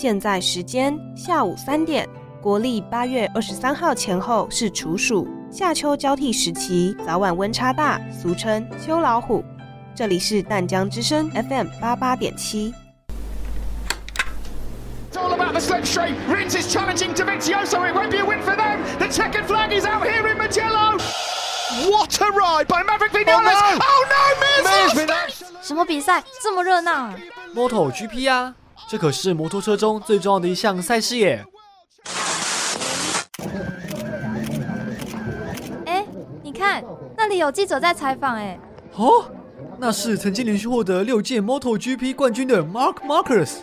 现在时间下午三点，国历八月二十三号前后是处暑，夏秋交替时期，早晚温差大，俗称秋老虎。这里是淡江之声 FM 八八点七。All about the slipstream. Rins is challenging Davizioso. It won't be a win for them. The checkered flag is out here in Magello. What a ride by Maverick Vinales. Oh no, Miz! 什么比赛这么热闹啊？Moto GP 啊，这可是摩托车中最重要的一项赛事耶。哎，你看那里有记者在采访，哎，哦，那是曾经连续获得六届 Moto GP 冠军的 Mark Marcus。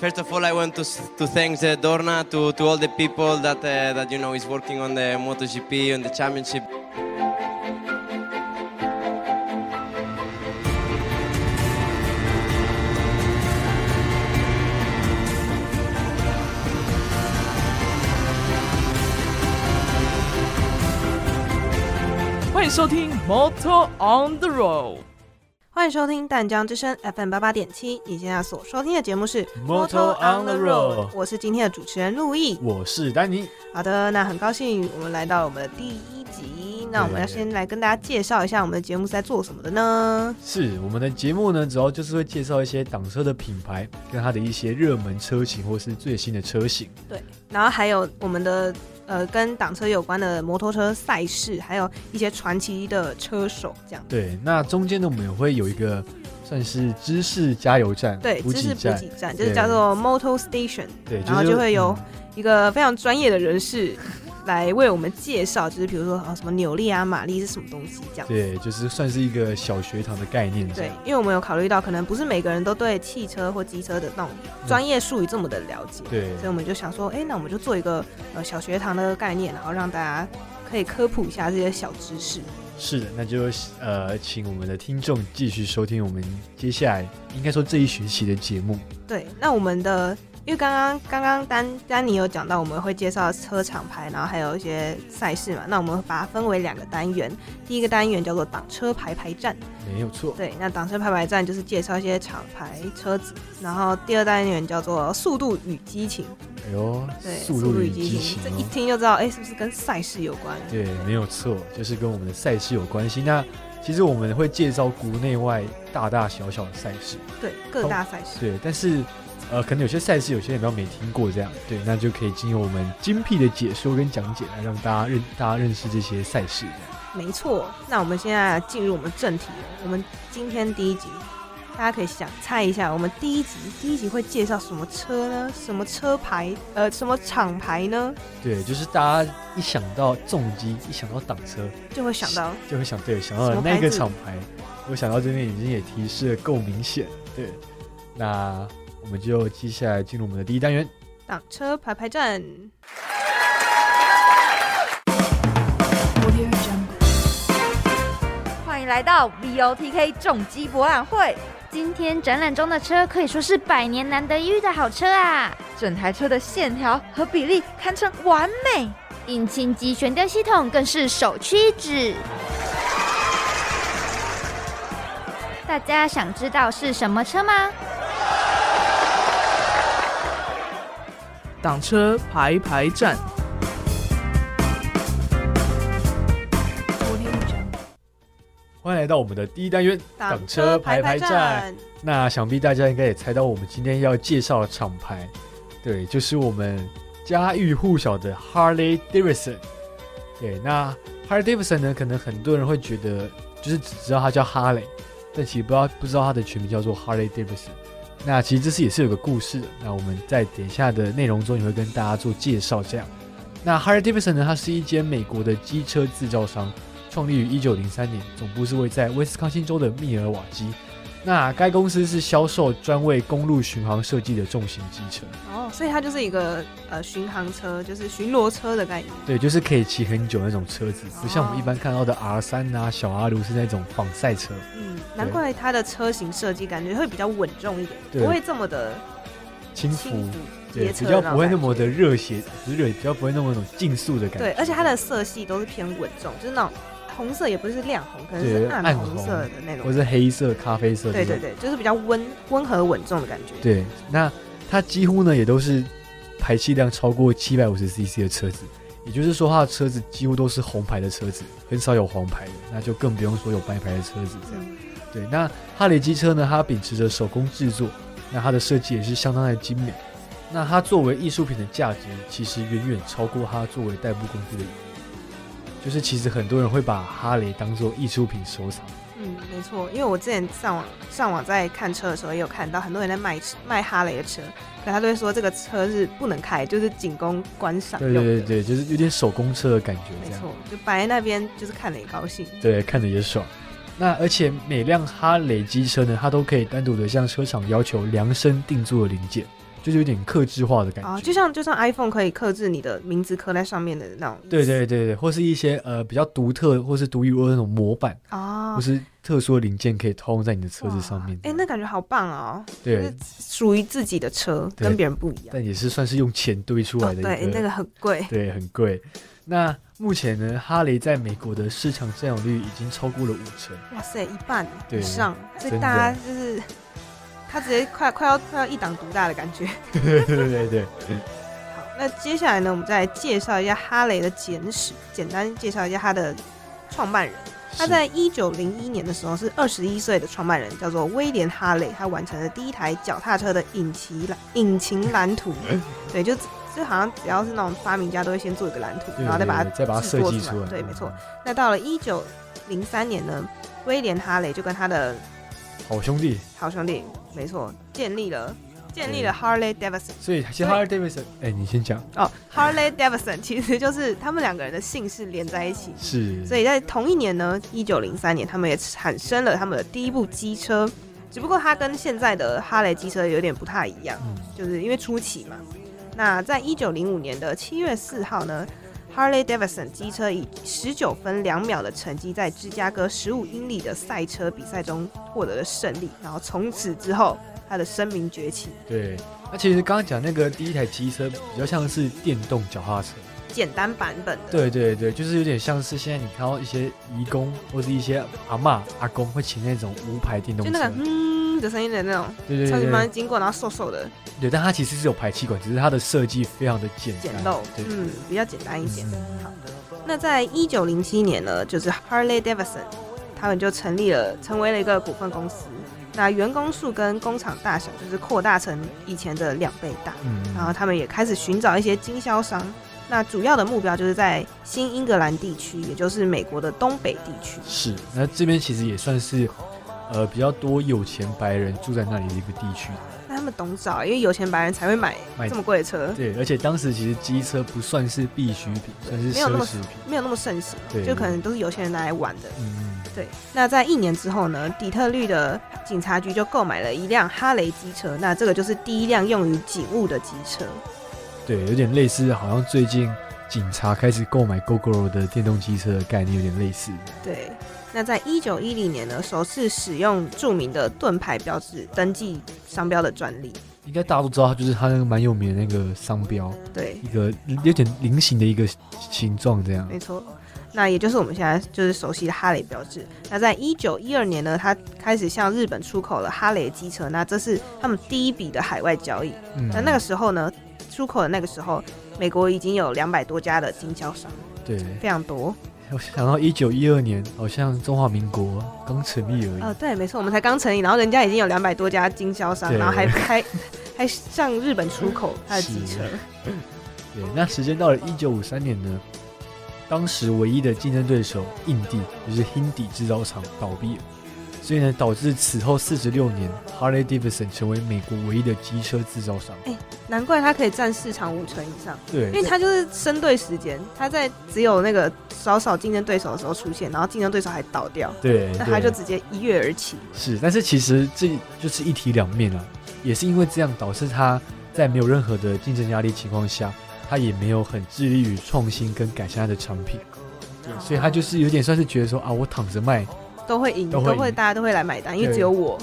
First of all, I want to, to thank uh, Dorna to, to all the people that uh, that you know is working on the MotoGP and the championship. 迎收听 Motor on the Road。欢迎收听淡江之声 FM 八八点七，你现在所收听的节目是 Motor on the Road 我是今天的主持人陆毅。我是丹尼。好的，那很高兴我们来到我们的第一集。那我们要先来跟大家介绍一下我们的节目是在做什么的呢？是我们的节目呢，主要就是会介绍一些挡车的品牌跟它的一些热门车型或是最新的车型。对，然后还有我们的呃跟挡车有关的摩托车赛事，还有一些传奇的车手这样。对，那中间呢，我们也会有一个算是知识加油站，对，知识补给站就是叫做 Moto Station，对，然后就会有嗯一个非常专业的人士来为我们介绍，就是比如说啊什么扭力啊、马力是什么东西这样。对，就是算是一个小学堂的概念对。，因为我们有考虑到，可能不是每个人都对汽车或机车的那种专业术语这么的了解，对所以我们就想说，哎、那我们就做一个呃小学堂的概念，然后让大家可以科普一下这些小知识。是的，那就呃，请我们的听众继续收听我们接下来应该说这一学期的节目。对，那我们的因为刚刚刚刚丹丹尼有讲到，我们会介绍车厂牌，然后还有一些赛事嘛。那我们把它分为两个单元，第一个单元叫做挡车牌牌站，没有错，对，那挡车牌牌站就是介绍一些厂牌车子，然后第二单元叫做速度与激情，哎呦，对，速度与激激情这一哦，听就知道，哎、是不是跟赛事有关？对，没有错，就是跟我们的赛事有关系。那其实我们会介绍国内外大大小小的赛事，对，各大赛事。对，但是呃，可能有些赛事有些人比较没听过这样，对，那就可以经由我们精辟的解说跟讲解来让大家认大家认识这些赛事这样。没错，那我们现在进入我们正题了。我们今天第一集，大家可以想猜一下，我们第一集第一集会介绍什么车呢？什么车牌？呃，什么厂牌呢？对，就是大家一想到重机，一想到挡车，就会想到就会想对想到那个厂牌，我想到这边已经也提示的够明显，对，那我们就接下来进入我们的第一单元，挡车排排站。欢迎来到 VOTK 重机博览会。今天展览中的车可以说是百年难得一遇的好车啊！整台车的线条和比例堪称完美，引擎及悬吊系统更是首屈一指。大家想知道是什么车吗？挡车排排站，欢迎来到我们的第一单元挡车排排站。，那想必大家应该也猜到我们今天要介绍的厂牌，对，就是我们家喻户晓的 Harley Davidson。对，那 Harley Davidson 呢，可能很多人会觉得就是只知道它叫哈雷，但其实不知道不知道它的全名叫做 Harley Davidson。那其实这次也是有个故事的，那我们在等一下的内容中也会跟大家做介绍。这样，那 Harley Davidson 呢，它是一间美国的机车制造商，创立于一九零三年，总部是位在威斯康星州的密尔瓦基。那该公司是销售专为公路巡航设计的重型机车，哦，所以它就是一个呃巡航车，就是巡逻车的概念。对，就是可以骑很久那种车子，不像我们一般看到的 R 三啊、小阿卢是那种仿赛车。嗯，难怪它的车型设计感觉会比较稳重一点，不会这么的轻浮，对，比较不会那种么的。热血，热，比较不会那么那种竞速的感觉。对，而且它的色系都是偏稳重，就是那种红色也不是亮红，可能是暗红色的那种，或是黑色、咖啡色。对对对，就是比较温温和稳重的感觉。对，那它几乎呢也都是排气量超过七百五十 CC 的车子，也就是说它的车子几乎都是红牌的车子，很少有黄牌的，那就更不用说有白牌的车子这样。对，那哈雷机车呢，它秉持着手工制作，那它的设计也是相当的精美。那它作为艺术品的价值，其实远远超过它作为代步工具的。就是其实很多人会把哈雷当做艺术品收藏。嗯，没错，因为我之前上网上网在看车的时候，也有看到很多人在卖卖哈雷的车，可他都会说这个车是不能开，就是仅供观赏对对对对，就是有点手工车的感觉。没错，就摆在那边，就是看着也高兴。对，看着也爽。那而且每辆哈雷机车呢，它都可以单独的向车厂要求量身定做的零件。就是有点克制化的感觉，就像就像 iPhone 可以克制你的名字刻在上面的那种。对对对对，或是一些呃比较独特或是独一无二那种模板啊，或是特殊的零件可以套用在你的车子上面。哎，那感觉好棒哦！对，属于自己的车，跟别人不一样。但也是算是用钱堆出来的。对，那个很贵。对，很贵。那目前呢，哈雷在美国的市场占有率已经超过了五成。哇塞，一半以上，所以大家就是。他直接快快要快要一党独大的感觉。对对对对。好，那接下来呢，我们再介绍一下哈雷的简史，简单介绍一下他的创办人。他在一九零一年的时候是二十一岁的创办人，叫做威廉哈雷。他完成了第一台脚踏车的引擎蓝引擎蓝图。对，就就好像只要是那种发明家，都会先做一个蓝图，然后再把它再把它设计出来。对，没错。那到了一九零三年呢，威廉哈雷就跟他的好兄弟，好兄弟，没错，建立了建立了 Harley Davidson。所以，其实 Harley Davidson，哎，你先讲哦。Harley Davidson 其实就是他们两个人的姓氏连在一起，是。所以在同一年呢，一九零三年，他们也产生了他们的第一部机车，只不过它跟现在的哈雷机车有点不太一样，就是因为初期嘛。那在一九零五年的七月四号呢。Harley Davidson 机车以十九分两秒的成绩，在芝加哥十五英里的赛车比赛中获得了胜利，然后从此之后，他的声名崛起。对，那其实刚刚讲那个第一台机车，比较像是电动脚踏车，简单版本的。对对对，就是有点像是现在你看到一些义工或是一些阿妈阿公会骑那种无牌电动车，就那个嗯的声音的那种，对对对，超级慢经过，然后瘦瘦的。对，但它其实是有排气管，只是它的设计非常的简简陋，嗯，比较简单一点。好，那在一九零七年呢，就是 Harley Davidson，他们就成立了，成为了一个股份公司。那员工数跟工厂大小就是扩大成以前的两倍大。嗯，然后他们也开始寻找一些经销商。那主要的目标就是在新英格兰地区，也就是美国的东北地区。是，那这边其实也算是呃比较多有钱白人住在那里的一个地区。那他们懂找，因为有钱白人才会买这么贵的车。对，而且当时其实机车不算是必需品，算是奢侈品，没有那么盛行，就可能都是有钱人拿来玩的。嗯，对。那在一年之后呢，底特律的警察局就购买了一辆哈雷机车，那这个就是第一辆用于警务的机车。对，有点类似，好像最近警察开始购买 GoGo 的电动机车的概念有点类似。对。那在一九一零年呢，首次使用著名的盾牌标志登记商标的专利，应该大家都知道，它就是它那个蛮有名的那个商标，对，一个有点菱形的一个形状，这样。没错，那也就是我们现在就是熟悉的哈雷标志。那在一九一二年呢，它开始向日本出口了哈雷机车，那这是他们第一笔的海外交易。嗯那那个时候呢，出口的那个时候，美国已经有两百多家的经销商，对，非常多。我想到一九一二年，好像中华民国刚成立而已。哦，对，没错，我们才刚成立，然后人家已经有两百多家经销商，然后还 还还向日本出口他的机车。对，那时间到了一九五三年呢，当时唯一的竞争对手印地，就是 Hindi 制造厂倒闭了。所以呢，导致此后四十六年，Harley Davidson 成为美国唯一的机车制造商。哎，难怪它可以占市场五成以上。对，因为它就是深对时间，它在只有那个少少竞争对手的时候出现，然后竞争对手还倒掉。对，那它就直接一跃而起。是，但是其实这就是一体两面啊，也是因为这样导致它在没有任何的竞争压力情况下，它也没有很致力于创新跟改善它的产品。对，所以他就是有点算是觉得说啊，我躺着卖。都会赢，都会大家都会来买单，因为只有我。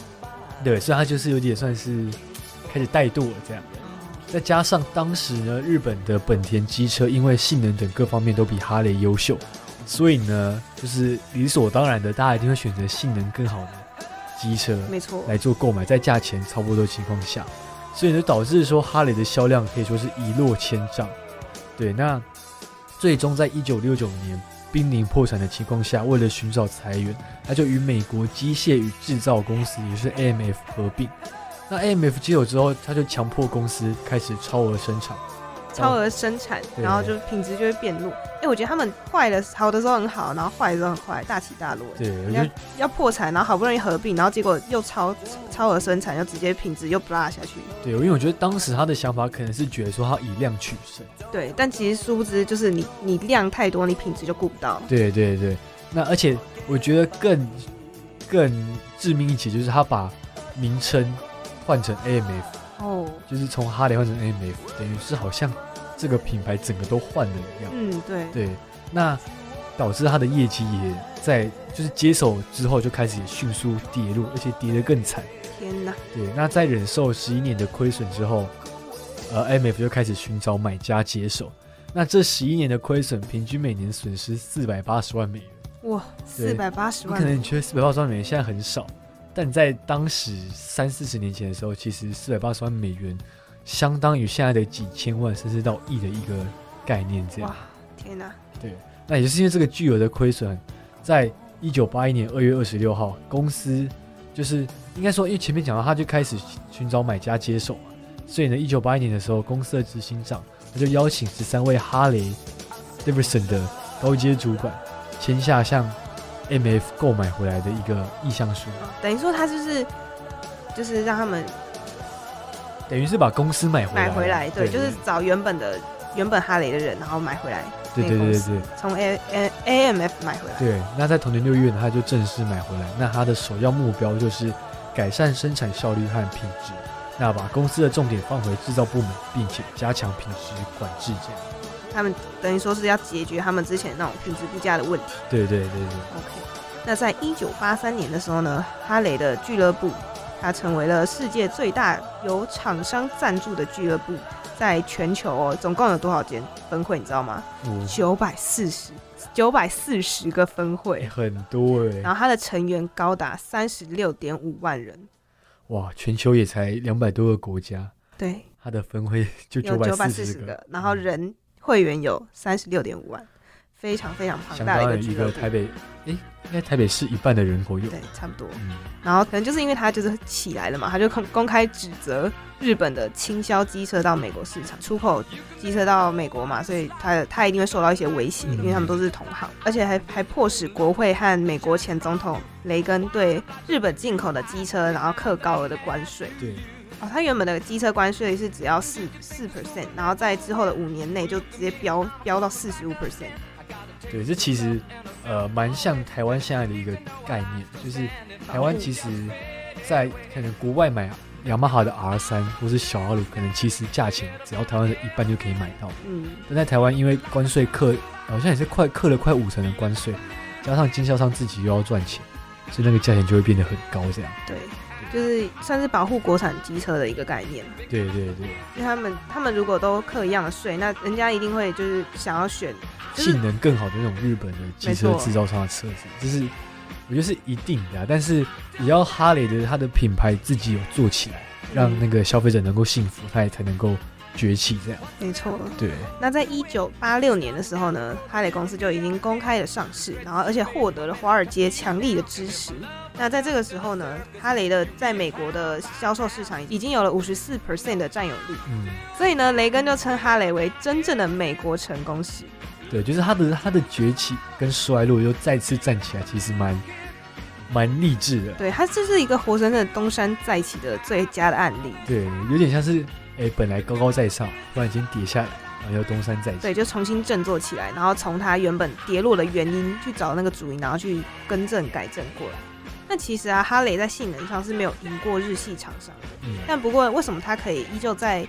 对，所以他就是有点算是开始怠惰了这样。再加上当时呢，日本的本田机车因为性能等各方面都比哈雷优秀，所以呢，就是理所当然的，大家一定会选择性能更好的机车没错，来做购买，在价钱差不多的情况下，所以就导致说哈雷的销量可以说是一落千丈。对，那最终在一九六九年濒临破产的情况下，为了寻找裁员，他就与美国机械与制造公司，也就是 AMF 合并。那 AMF 接手之后，他就强迫公司开始超额生产。超额生产，对然后就品质就会变弱。哎，我觉得他们坏的好的时候很好，然后坏的时候很坏，大起大落。对，我人家觉得要破产，然后好不容易合并，然后结果又超超额生产，又直接品质又不落下去。对，因为我觉得当时他的想法可能是觉得说他以量取胜。对，但其实殊不知，就是你你量太多，你品质就顾不到。对对对，那而且我觉得更更致命一起就是他把名称换成 AMF，哦，就是从哈雷换成 AMF，等于是好像这个品牌整个都换了一样。嗯，对，对，那导致他的业绩也在就是接手之后就开始迅速跌落，而且跌得更惨。天哪，对，那在忍受十一年的亏损之后，呃，M F 就开始寻找买家接手。那这十一年的亏损，平均每年损失四百八十万美元。哇，对四百八十万你可，能你觉得四百八十万美元现在很少，但在当时三四十年前的时候，其实四百八十万美元相当于现在的几千万甚至到亿的一个概念。这样哇，，天哪，对那也就是因为这个巨额的亏损，在一九八一年二月二十六号，公司就是应该说，因为前面讲到，他就开始寻找买家接手嘛，所以呢，一九八一年的时候，公司的执行长他就邀请十三位哈雷 Davidson 的高阶主管签下向 MF 购买回来的一个意向书，哦等于说他就是就是让他们等于是把公司买回来，买回来，对，就是找原本的原本哈雷的人，然后买回来，对对对对对。从 A A A M F 买回来。对，那在同年六月呢，他就正式买回来。那他的首要目标就是改善生产效率和品质，那把公司的重点放回制造部门，并且加强品质管制。这样，他们等于说是要解决他们之前那种品质不佳的问题。对对对对，OK，那在一九八三年的时候呢，哈雷的俱乐部它成为了世界最大由厂商赞助的俱乐部，在全球哦，总共有多少间分会？你知道吗？我九百四十，九百四十个分会，很多哎、然后它的成员高达三十六点五万人。哇，全球也才两百多个国家，对，它的分会就九百四十个，，然后人会员有三十六点五万，非常非常庞大的一当于一个台北，诶、应该台北市一半的人口有。对，差不多。嗯，然后可能就是因为他就是起来了嘛，他就公公开指责日本的倾销机车到美国市场，出口机车到美国嘛，所以他他一定会受到一些威胁，嗯因为他们都是同行，而且还还迫使国会和美国前总统雷根对日本进口的机车然后课高额的关税。对，哦，他原本的机车关税是只要四四 percent，然后在之后的五年内就直接飙飙到四十五 percent。对，这其实呃蛮像台湾现在的一个概念，就是台湾其实，在可能国外买雅马哈的 R 三或是小阿鲁，可能其实价钱只要台湾的一半就可以买到。嗯，但在台湾，因为关税克好像也是快克了快五成的关税，加上经销商自己又要赚钱，所以那个价钱就会变得很高。这样，对，就是算是保护国产机车的一个概念。对对对，因为他们他们如果都课一样的税，那人家一定会就是想要选，就是性能更好的那种日本的机车制造商的车子，就是我觉得是一定的啊、但是也要哈雷的它的品牌自己有做起来，让那个消费者能够信服，他也才能够崛起。这样，没错。对，那在一九八六年的时候呢，哈雷公司就已经公开的上市，然后而且获得了华尔街强力的支持。那在这个时候呢，哈雷的在美国的销售市场已经有了五十四 percent 的占有率，嗯，所以呢，雷根就称哈雷为真正的美国成功史。对，就是他的他的崛起跟衰落又再次站起来，其实蛮蛮励志的。对，他这是一个活生生的东山再起的最佳的案例。对，有点像是哎，本来高高在上，突然间跌下来，然后又东山再起。对，就重新振作起来，然后从他原本跌落的原因去找那个主因，然后去更正改正过来。那其实啊，哈雷在性能上是没有赢过日系厂商的，嗯，但不过为什么它可以依旧在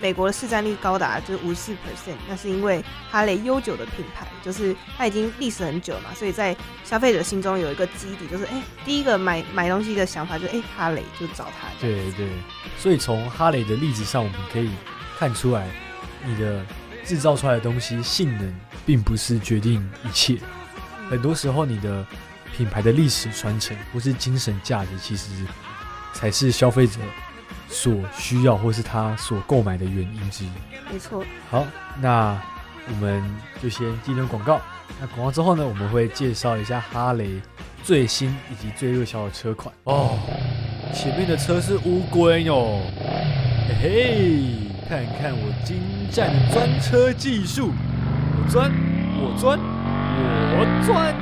美国的市占率高达就是五四 percent？那是因为哈雷悠久的品牌，就是它已经历史很久嘛，所以在消费者心中有一个基底，就是哎、第一个买买东西的想法就是哎、哈雷就找它。对对，所以从哈雷的例子上，我们可以看出来，你的制造出来的东西性能并不是决定一切，很多时候你的品牌的历史传承或是精神价值，其实才是消费者所需要或是他所购买的原因之一。没错。好，那我们就先进入广告。那广告之后呢，我们会介绍一下哈雷最新以及最热销的车款哦。前面的车是乌龟哟，嘿嘿。看看我精湛的钻车技术，我钻，我钻，我钻。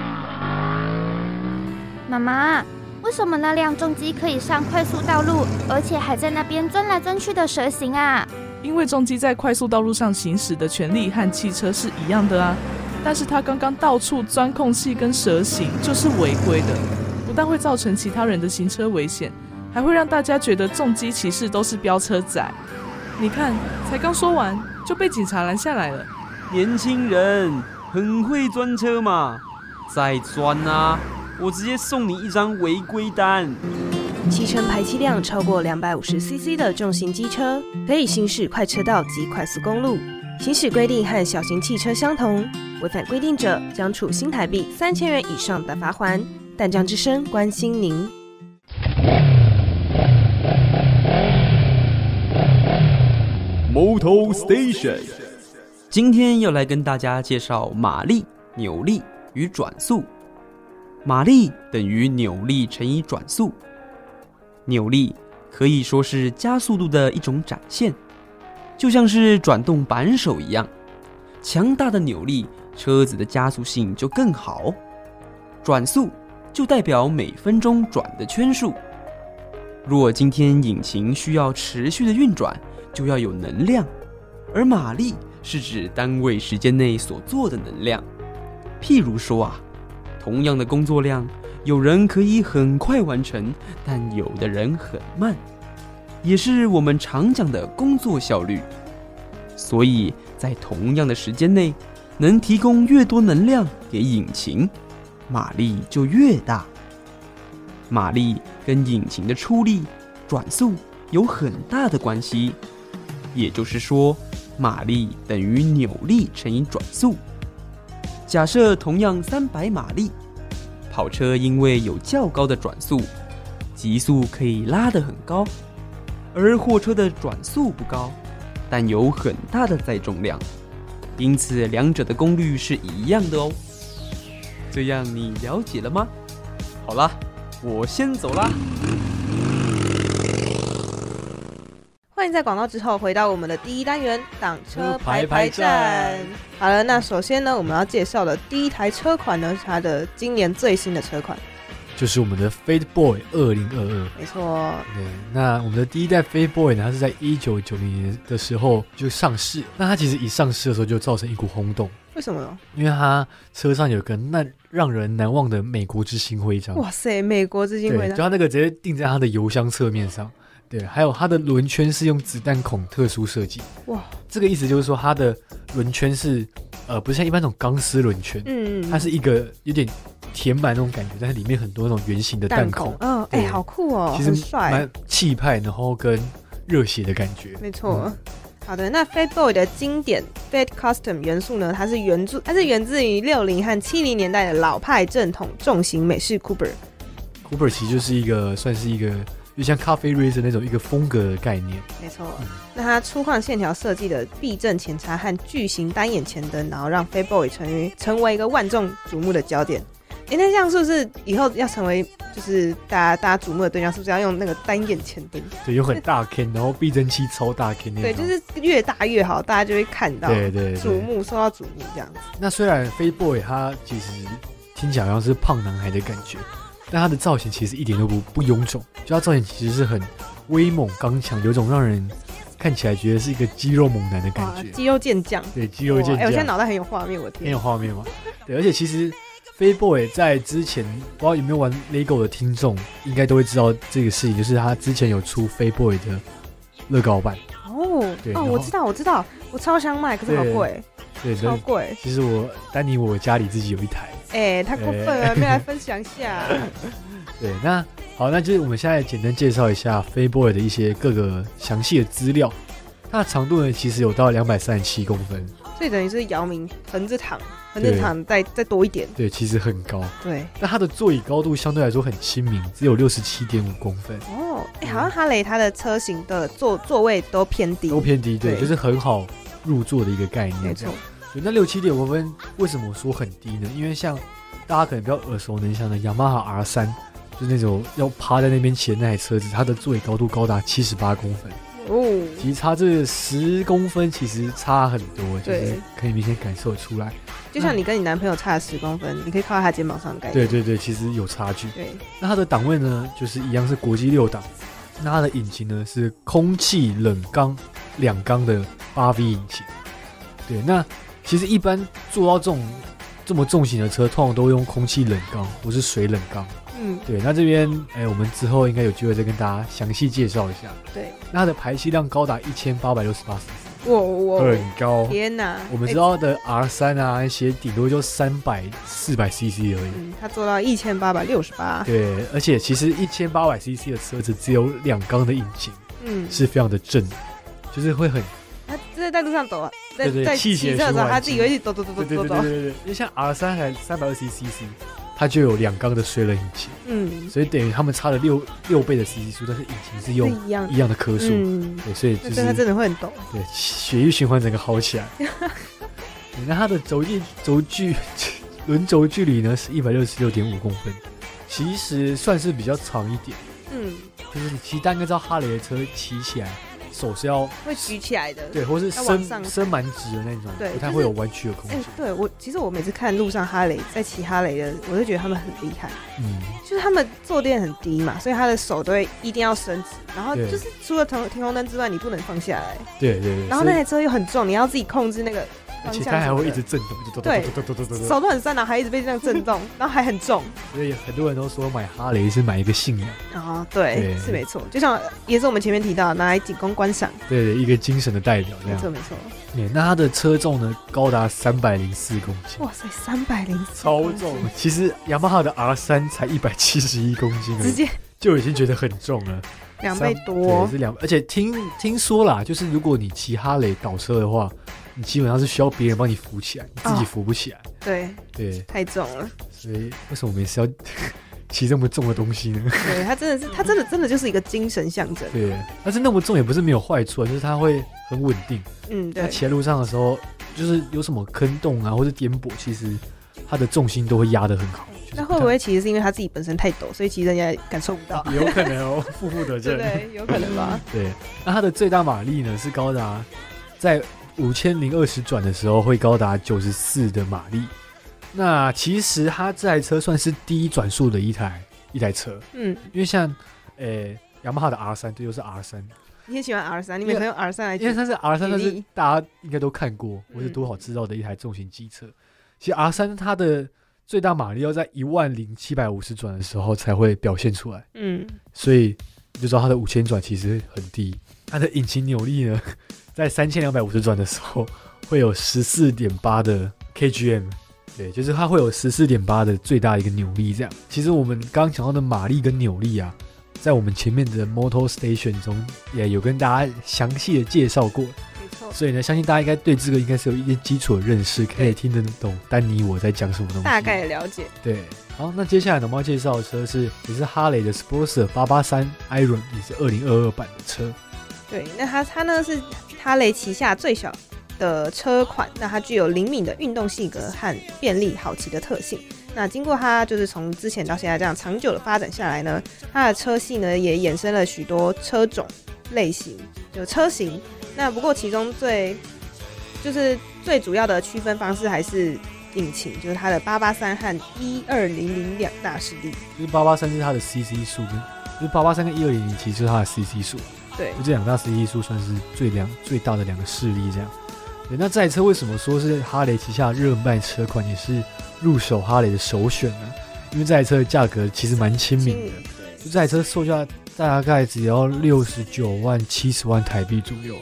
妈妈，为什么那辆重机可以上快速道路，而且还在那边钻来钻去的蛇形啊？因为重机在快速道路上行驶的权利和汽车是一样的啊，但是它刚刚到处钻空隙跟蛇形，就是违规的，不但会造成其他人的行车危险，还会让大家觉得重机骑士都是飙车仔。你看，才刚说完就被警察拦下来了。年轻人很会钻车嘛，再钻啊！我直接送你一张违规单。骑乘排气量超过两百五十 CC 的重型机车，可以行驶快车道及快速公路。行驶规定和小型汽车相同，违反规定者将处新台币三千元以上的罚款。淡江之声关心您。Moto Station，今天要来跟大家介绍马力、扭力与转速。马力等于扭力乘以转速，扭力可以说是加速度的一种展现，就像是转动扳手一样。强大的扭力，车子的加速性就更好。转速就代表每分钟转的圈数。若今天引擎需要持续的运转，就要有能量，而马力是指单位时间内所做的能量。譬如说啊，同样的工作量，有人可以很快完成，但有的人很慢，也是我们常讲的工作效率。所以在同样的时间内，能提供越多能量给引擎，马力就越大。马力跟引擎的出力、转速有很大的关系。也就是说，马力等于扭力乘以转速。假设同样三百马力，跑车因为有较高的转速，极速可以拉得很高；而货车的转速不高，但有很大的载重量，因此两者的功率是一样的哦。这样你了解了吗？好啦，我先走啦。欢迎在广告之后回到我们的第一单元挡车排排站。好了，那首先呢，我们要介绍的第一台车款呢，是它的今年最新的车款，就是我们的 Fade Boy 二零二二。没错。对，那我们的第一代 Fade Boy 呢，它是在一九九零年的时候就上市。那它其实一上市的时候就造成一股轰动。为什么呢？因为它车上有个那让人难忘的美国之星徽章。哇塞，美国之星徽章！就它那个直接钉在它的油箱侧面上。对，还有它的轮圈是用子弹孔特殊设计。哇，这个意思就是说它的轮圈是呃，不是像一般那种钢丝轮圈，嗯，它是一个有点填满那种感觉，但是里面很多那种圆形的弹孔。嗯，哎，好酷哦，其实帅，蛮气派，然后跟热血的感觉。没错。好的，那 Fat Boy 的经典 Fat Custom 元素呢？它是源自，它是源自于六零和七零年代的老派正统重型美式 Cooper。Cooper 其实就是一个，算是一个。就像咖啡 Racer 那种一个风格的概念，没错。那它粗犷线条设计的避震前叉和巨型单眼前灯，然后让 f a Boy 成为成为一个万众瞩目的焦点。哎，那这样是不是以后要成为就是大家大家瞩目的对象？是不是要用那个单眼前灯？对，有很大 K，然后避震器超大 K 那对，就是越大越好，大家就会看到，对对，瞩目受到瞩目这样子。那虽然 f a Boy 他其实听起来好像是胖男孩的感觉。但他的造型其实一点都不不臃肿，就他造型其实是很威猛刚强，有种让人看起来觉得是一个肌肉猛男的感觉，肌肉健将。对，肌肉健将。哎，我现在脑袋很有画面，我天，很有画面吗？对，而且其实飞 boy 在之前不知道有没有玩 lego 的听众，应该都会知道这个事情，就是他之前有出飞 boy 的乐高版。哦，对，哦，我知道，我知道，我超想买，可是好贵，对，超贵。其实我丹尼，我家里自己有一台。哎，太过分了！没来分享一下。对，那好，那就是我们现在简单介绍一下飞 boy 的一些各个详细的资料。它的长度呢，其实有到两百三十七公分，所以等于是姚明横着躺，横着躺再再多一点。对，其实很高。对，那它的座椅高度相对来说很亲民，只有六十七点五公分。哦，哎，好像哈雷它的车型的座座位都偏低，都偏低，对，就是很好入座的一个概念。没错。那六七点五公分为什么说很低呢？因为像大家可能比较耳熟能详的雅马哈 R 三，就是那种要趴在那边骑的那台车子，它的座椅高度高达七十八公分。哦，其实差这十公分，其实差很多，就是可以明显感受出来。就像你跟你男朋友差十公分，你可以靠在他肩膀上的感觉。对对对，其实有差距。对，那它的档位呢，就是一样是国际六档。那它的引擎呢是空气冷缸两缸的八 V 引擎。对，那其实一般做到这种这么重型的车，通常都用空气冷缸，不是水冷缸。嗯，对，那这边哎，我们之后应该有机会再跟大家详细介绍一下。对，那它的排气量高达一千八百六十八 cc，哇哇，很高！天哪，我们知道的 R 三啊，那些顶多就三百、四百 cc 而已。嗯，它做到一千八百六十八。对，而且其实一千八百 cc 的车子只有两缸的引擎，嗯，是非常的正，就是会很。它就是在路上走啊，在在汽车的时候，他自己会走走走走走走。对对对对对，因为像 R 三还三百二十 cc。它就有两缸的水冷引擎，嗯，所以等于他们差了六六倍的 CC 数，但是引擎是用一样。一样的颗数，对，所以就是它真的会很抖，对，血液循环整个好起来。那它的轴距轴距 轮轴距离呢是一百六十六点五公分，其实算是比较长一点，嗯，就是你其实大家知道哈雷的车骑起来。手是要会举起来的，对，或是伸伸蛮直的那种，对，不太会有弯曲的空间。对我，其实我每次看路上哈雷在骑哈雷的，我就觉得他们很厉害。嗯，就是他们坐垫很低嘛，所以他的手都会一定要伸直，然后就是除了停停红灯之外，你不能放下来。对对对。然后那台车又很重，你要自己控制那个。而且它还会一直震动，对，手都很酸然后还一直被这样震动，然后还很重。所以很多人都说买哈雷是买一个信仰啊，对，是没错。就像也是我们前面提到拿来仅供观赏，对，一个精神的代表。没错没错。那它的车重呢，高达三百零四公斤。哇塞，三百零四，超重。其实雅马哈的 R 三才一百七十一公斤，直接就已经觉得很重了，两倍多。是两，而且听听说啦，就是如果你骑哈雷倒车的话。你基本上是需要别人帮你扶起来，你自己扶不起来。对对，太重了。所以为什么每次要 骑这么重的东西呢？对，它真的是，它真的真的就是一个精神象征。对，但是那么重也不是没有坏处啊，就是它会很稳定。嗯，对。骑在路上的时候，就是有什么坑洞啊，或者颠簸，其实它的重心都会压得很好。那会不会其实是因为他自己本身太陡，所以其实人家感受不到？有可能哦，负负得正。对，有可能吧。对，那它的最大马力呢是高达在。五千零二十转的时候会高达九十四的马力，那其实它这台车算是低转速的一台一台车，嗯，因为像，诶，雅马哈的 R 三，这就是 R 三，你很喜欢 R 三，你每次用 R 三来，因为它是 R 三，但是大家应该都看过我是多少知道的一台重型机车。其实 R 三它的最大马力要在一万零七百五十转的时候才会表现出来，嗯，所以你就知道它的五千转其实很低，它的引擎扭力呢？在三千两百五十转的时候，会有十四点八的 kgm，对，就是它会有十四点八的最大一个扭力。这样，其实我们刚刚讲到的马力跟扭力啊，在我们前面的 Motor Station 中也有跟大家详细的介绍过。没错。所以呢，相信大家应该对这个应该是有一些基础的认识，可以听得懂丹尼我在讲什么东西。大概了解。对。好，那接下来呢，我们要介绍的车是也是哈雷的 Sportster 八八三 Iron，也是二零二二版的车。对，那它它呢是哈雷旗下最小的车款，那它具有灵敏的运动性格和便利好骑的特性。那经过它就是从之前到现在这样长久的发展下来呢，它的车系呢也衍生了许多车种类型，就车型。那不过其中最就是最主要的区分方式还是引擎，就是它的八八三和一二零零两大势力。就是八八三是它的 CC 数，跟就是八八三跟一二零零其实是它的 CC 数。对，就这两大 C C 数算是最两最大的两个势力，这样。对，那这台车为什么说是哈雷旗下热卖车款，也是入手哈雷的首选呢？因为这台车的价格其实蛮亲民的，就这台车售价大概只要六十九万七十万台币左右。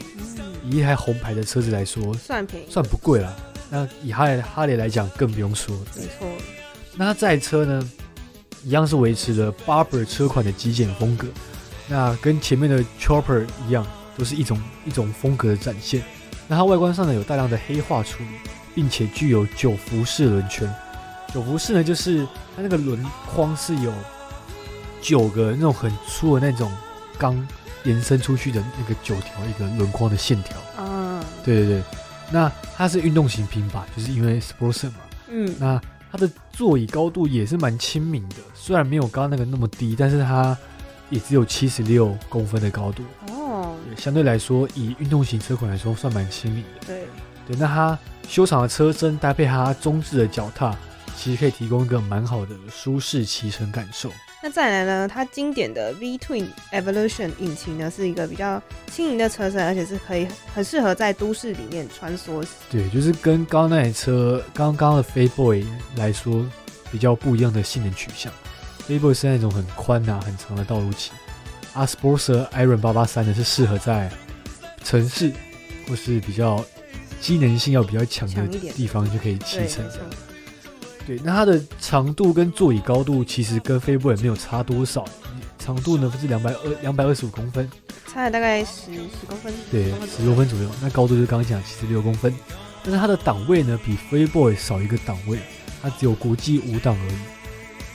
以一台红牌的车子来说，算便宜，算不贵了。那以哈雷哈雷来讲，更不用说。没错。那这台车呢，一样是维持了 Barber 车款的极简风格。那跟前面的 Chopper 一样，都是一种一种风格的展现。那它外观上呢有大量的黑化处理，并且具有九辐式轮圈。九辐式呢，就是它那个轮框是有九个那种很粗的那种钢延伸出去的那个九条一个轮框的线条。啊，对对对，那它是运动型平板，就是因为 Sportster 嘛。嗯，那它的座椅高度也是蛮亲民的，虽然没有刚刚那个那么低，但是它也只有七十六公分的高度，哦，也相对来说以运动型车款来说算蛮轻盈的。对，对，那它修长的车身搭配它中置的脚踏，其实可以提供一个蛮好的舒适骑乘感受。那再来呢，它经典的 V Twin Evolution 引擎呢，是一个比较轻盈的车身，而且是可以很适合在都市里面穿梭。对，就是跟刚刚那台车，刚刚的飞 Boy 来说，比较不一样的性能取向。飞 Boy 是那种很宽呐、很长的道路骑，阿 Sportster Iron 八八三呢是适合在城市或是比较机能性要比较强的地方就可以骑对，乘没。错。对，那它的长度跟座椅高度其实跟飞 Boy 没有差多少，长度呢是两百二两百二十五公分，差了大概十十公分，对，十多分左右。那高度就是刚刚讲七十六公分，但是它的档位呢比 Freeboy 少一个档位，它只有国际五档而已。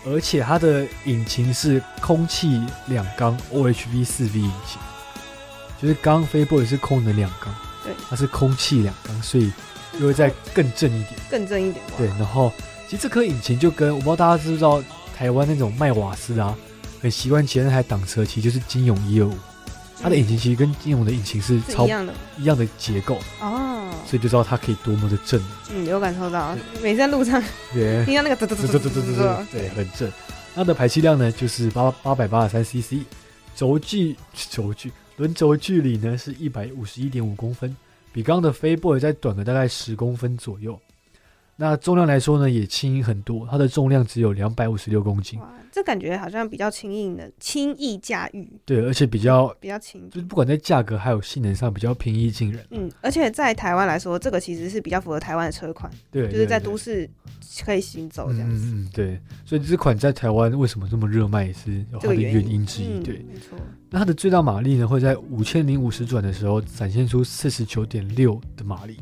而且它的引擎是空气两缸 OHV 四 V 引擎，就是刚刚 Freeboy 是空的两缸，对，它是空气两缸，所以又会再更正一点。更正一点。对，然后其实这颗引擎就跟我不知道大家知不知道，台湾那种卖瓦斯啊，很习惯骑的那台挡车，其实就是金勇一二五，它的引擎其实跟金勇的引擎是超一样的。一样的结构，哦，所以就知道它可以多么的正。嗯，有感受到，每次在路上，听到那个嘟嘟嘟嘟嘟嘟，对，很正。它的排气量呢，就是八八百八十三 CC，轴距 轴距轮轴距离呢是一百五十一点五公分，比刚刚的飞 boy 再短了大概十公分左右。那重量来说呢也轻盈很多，它的重量只有两百五十六公斤，哇，这感觉好像比较轻盈的，轻易驾驭，对，而且比较比较轻就是不管在价格还有性能上比较平易近人。嗯，而且在台湾来说，这个其实是比较符合台湾的车款，对，就是在都市可以行走这样子。嗯对，所以这款在台湾为什么这么热卖，也是有它的原原因之一。嗯对，没错。那它的最大马力呢，会在五千零五十转的时候展现出四十九点六的马力。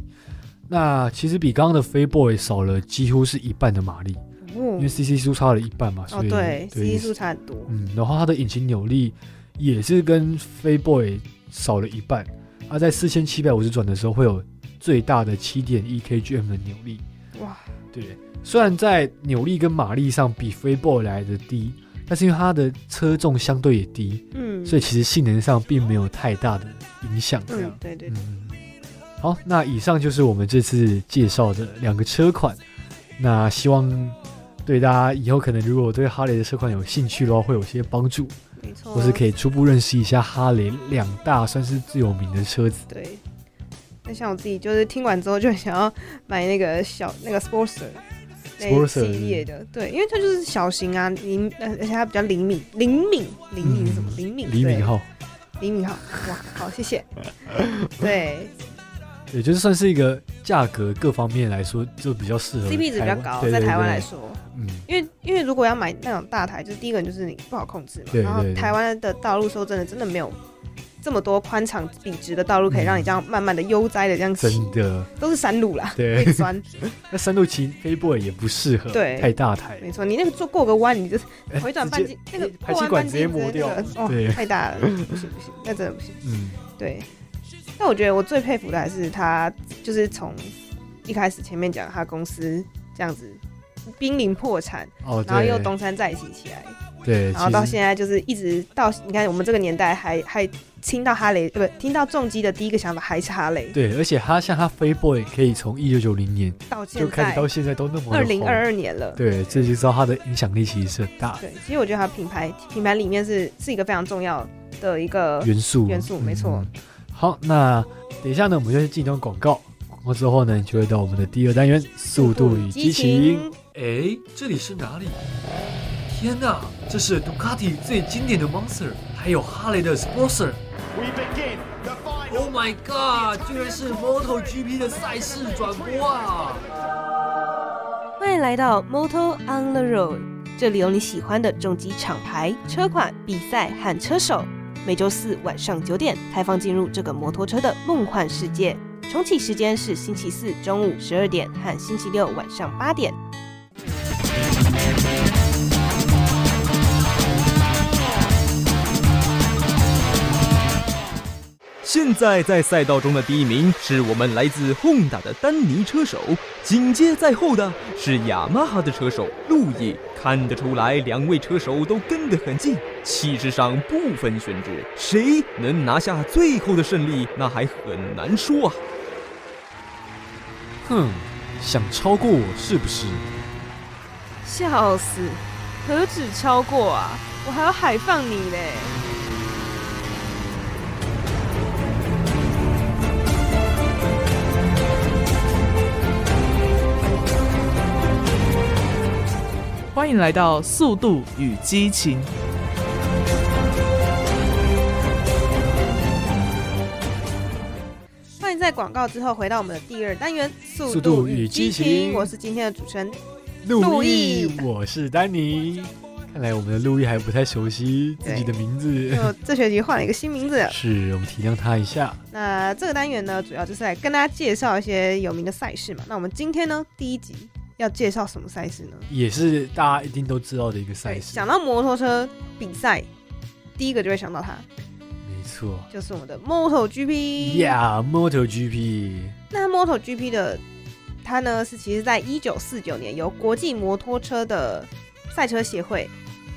那其实比刚刚的飞 boy 少了几乎是一半的马力，因为哦，CC 数差了一半嘛，所哦，以对 CC 数差很多。嗯，然后它的引擎扭力也是跟飞 boy 少了一半，它在四千七百五十转的时候会有最大的七点一 kgm 的扭力。哇，对，虽然在扭力跟马力上比 Free Boy 来的低，但是因为它的车重相对也低，嗯，所以其实性能上并没有太大的影响。这样嗯，，对对对，嗯，好，那以上就是我们这次介绍的两个车款。那希望对大家以后可能如果对哈雷的车款有兴趣的话，会有些帮助，没错。或是可以初步认识一下哈雷两大算是最有名的车子。对。那像我自己就是听完之后就很想要买那个小那个 Sportster 系列的，对，因为它就是小型啊，灵，呃而且它比较灵敏，灵敏，灵敏是什么？嗯灵敏，对李敏，镐，灵敏号，哇，好，谢谢。对也就是算是一个价格各方面来说就比较适合，CP 值比较高，在台湾来，说，嗯，因为因为如果要买那种大台，就是第一个就是你不好控制嘛，然后台湾的道路说真的真的没有这么多宽敞笔直的道路可以让你这样慢慢的悠哉的这样骑，真的，都是山路啦，对。那山路骑飞 boy 也不适合，对太大台，没错，你那个坐过个弯，你就回转半径，那个排气管直接磨掉那个哦对，太大了，不行不行，那真的不行。嗯，对，但我觉得我最佩服的还是他，就是从一开始前面讲他公司这样子濒临破产，哦，然后又对东山再起起来，对，然后到现在就是一直到你看我们这个年代还还听到哈雷，呃不听到重机的第一个想法还是哈雷，对，而且他像他飞 boy 可以从一九九零年到现就开始在到现在都那么二零二，二年了。对，这就知道他的影响力其实是很大。的对，其实我觉得他品牌品牌里面是是一个非常重要的一个元素，元素没错。嗯好，那等一下呢，我们就去进一段广告，广告之后呢，就会到我们的第二单元《速度与激情》。哎，这里是哪里？天哪，这是杜卡迪最经典的 Monster，还有哈雷的 Sportster。We begin the final. Oh my god！居然是 MotoGP 的赛事转播啊！欢迎来到 Moto on the Road，这里有你喜欢的重机厂牌、车款、比赛和车手。每周四晚上九点，开放进入这个摩托车的梦幻世界，重启时间是星期四中午十二点和星期六晚上八点。现在在赛道中的第一名是我们来自 Honda 的丹尼车手，紧接在后的是雅马哈的车手路易。看得出来，两位车手都跟得很近，气势上不分轩轾，谁能拿下最后的胜利，那还很难说啊。哼，想超过我是不是？笑死，何止超过啊，我还要海放你嘞！欢迎来到《速度与激情》。欢迎在广告之后回到我们的第二单元《速度与激情》，我是今天的主持人路易，我是丹尼。看来我们的路易还不太熟悉自己的名字，这学期换了一个新名字，是我们体谅他一下。那这个单元呢，主要就是来跟大家介绍一些有名的赛事嘛。那我们今天呢，第一集。要介绍什么赛事呢？也是大家一定都知道的一个赛事。想到摩托车比赛，第一个就会想到它。没错，就是我们的 Moto GP。Yeah，Moto GP。那 Moto GP 的它呢，是其实在一九四九年由国际摩托车的赛车协会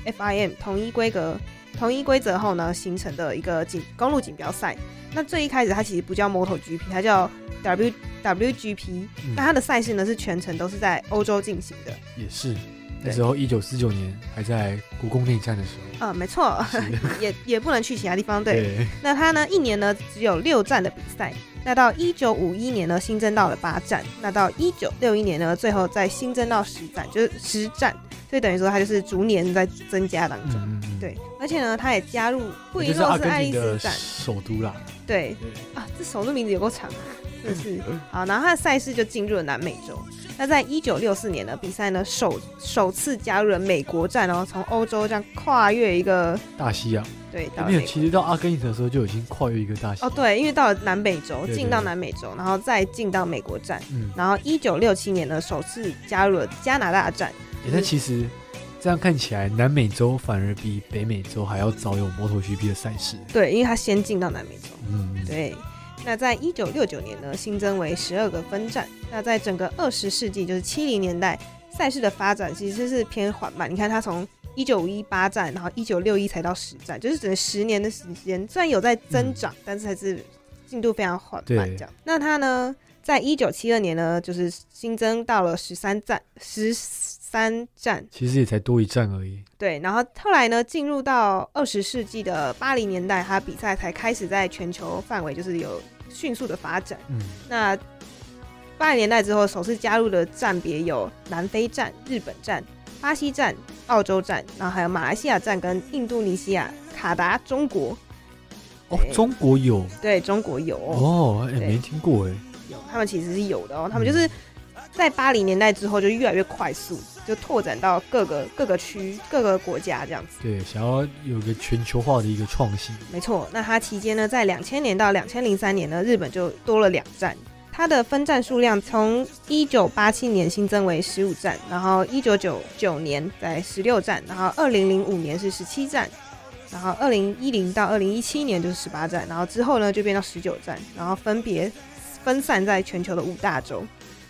FIM 统一规格、统一规则后呢形成的一个锦公路锦标赛。那最一开始它其实不叫 Moto GP，它叫 W。WGP，那它的赛事呢是全程都是在欧洲进行的，也是那时候一九四九年还在故宫内战的时候，啊，没错，也也不能去其他地方。对，那它呢一年呢只有六站的比赛，那到一九五一年呢新增到了八站，那到一九六一年呢最后再新增到十站，就是十站，所以等于说它就是逐年在增加当中。对，而且呢它也加入不一定是爱丽丝站首都啦，对啊，这首都名字有够长啊。是好，然后它的赛事就进入了南美洲。那在一九六四年的比赛呢，首首次加入了美国站，然后从欧洲这样跨越一个大西洋。对，没有，其实到阿根廷的时候就已经跨越一个大西洋。哦，对，因为到了南美洲，进到南美洲，然后再进到美国站。嗯，然后一九六七年呢，首次加入了加拿大站。那其实这样看起来，南美洲反而比北美洲还要早有摩托 GP 的赛事。对，因为它先进到南美洲。嗯，对。那在一九六九年呢，新增为十二个分站。那在整个二十世纪，就是七零年代，赛事的发展其实是偏缓慢。你看，它从一九五一八站，然后一九六一才到十站，就是整十年的时间，虽然有在增长，但是还是进度非常缓慢。这样，那它呢，在一九七二年呢，就是新增到了十三站，十三站，其实也才多一站而已。对，然后后来呢，进入到二十世纪的八零年代，他比赛才开始在全球范围就是有迅速的发展。嗯，那八零年代之后，首次加入的站别有南非站、日本站、巴西站、澳洲站，然后还有马来西亚站跟印度尼西亚、卡达、中国。哦，中国有？对，中国有。哦，哎，没听过哎。有，他们其实是有的哦，他们就是。在八零年代之后，就越来越快速，就拓展到各个各个区、各个国家这样子。对，想要有个全球化的一个创新。没错，那它期间呢，在两千年到两千零三年呢，日本就多了两站，它的分站数量从一九八七年新增为十五站，然后一九九九年在十六站，然后二零零五年是十七站，然后二零一零到二零一七年就是十八站，然后之后呢就变到十九站，然后分别分散在全球的五大洲。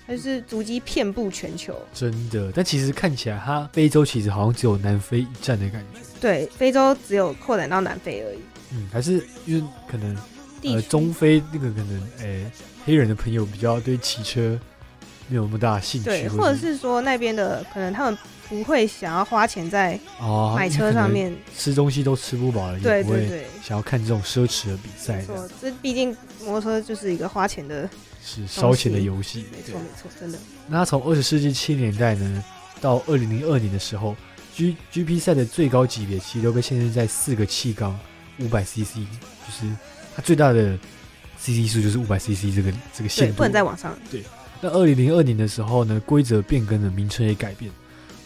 它是足迹遍布全球，真的。但其实看起来，它非洲其实好像只有南非一站的感觉。对，非洲只有扩展到南非而已。嗯，还是因为可能呃中非那个可能诶黑人的朋友比较对骑车没有那么大兴趣，对，或者是说那边的可能他们不会想要花钱在哦买车上面，吃东西都吃不饱了，对对对想要看这种奢侈的比赛。错，这毕竟摩托车就是一个花钱的。是烧钱的游戏，没错没错，真的。那从二十世纪七年代呢，到二零零二年的时候，G G P 赛的最高级别其实都被限制在四个气缸，五百 C C，就是它最大的 C C 数就是五百 C C 这个这个限度，不能再往上。对。那二零零二年的时候呢，规则变更了，名称也改变，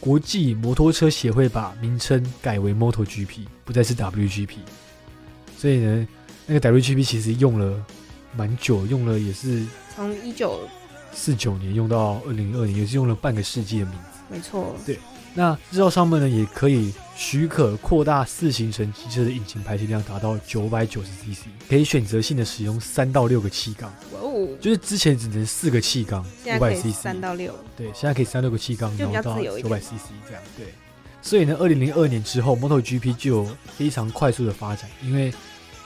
国际摩托车协会把名称改为 Moto G P，不再是 W G P。所以呢，那个 W G P 其实用了。蛮久，用了也是从一九四九年用到二零二年，也是用了半个世纪的名字。没错，对。那制造商们呢，也可以许可扩大四行程机车的引擎排气量达到九百九十 CC，可以选择性的使用三到六个气缸。哇哦！就是之前只能四个气缸，五百 CC，三到六。对，现在可以三六个气缸，然后到九百 CC 这样。对。所以呢，二零零二年之后，MotoGP 就有非常快速的发展，因为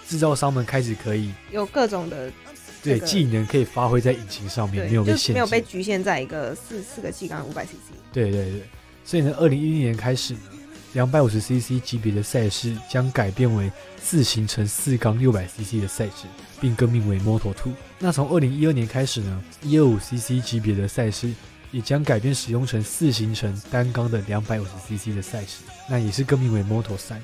制造商们开始可以有各种的对技能可以发挥在引擎上面，没有被限，没有被局限在一个四四个气缸五百 CC。对对对。所以呢，二零一零年开始，两百五十 CC 级别的赛事将改变为四行程四缸六百 CC 的赛事，并更名为 Moto Two。那从二零一二年开始呢，一二五 CC 级别的赛事也将改变使用成四行程单缸的两百五十 CC 的赛事，那也是更名为 Moto 三。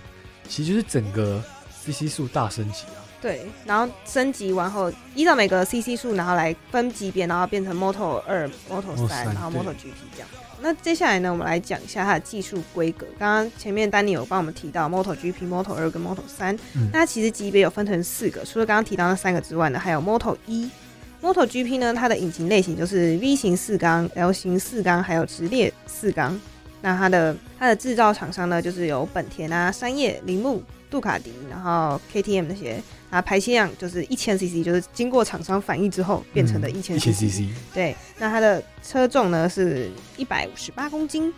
其实就是整个 CC 数大升级啊。对，然后升级完后，依照每个 CC 数，然后来分级别，然后变成 Moto 二、Moto 三，然后 Moto GP 这样。那接下来呢，我们来讲一下它的技术规格。刚刚前面丹尼有帮我们提到 Moto GP、Moto 二跟 Moto 三，那它其实级别有分成四个，除了刚刚提到那三个之外呢，还有 Moto 一。Moto GP 呢，它的引擎类型就是 V 型四缸、L 型四缸，还有直列四缸。那它的它的制造厂商呢，就是有本田啊、山叶、铃木。杜卡迪，然后 KTM 那些啊，排气量就是一千 CC，就是经过厂商反应之后变成的一千 CC。对，那它的车重呢是一百五十八公斤。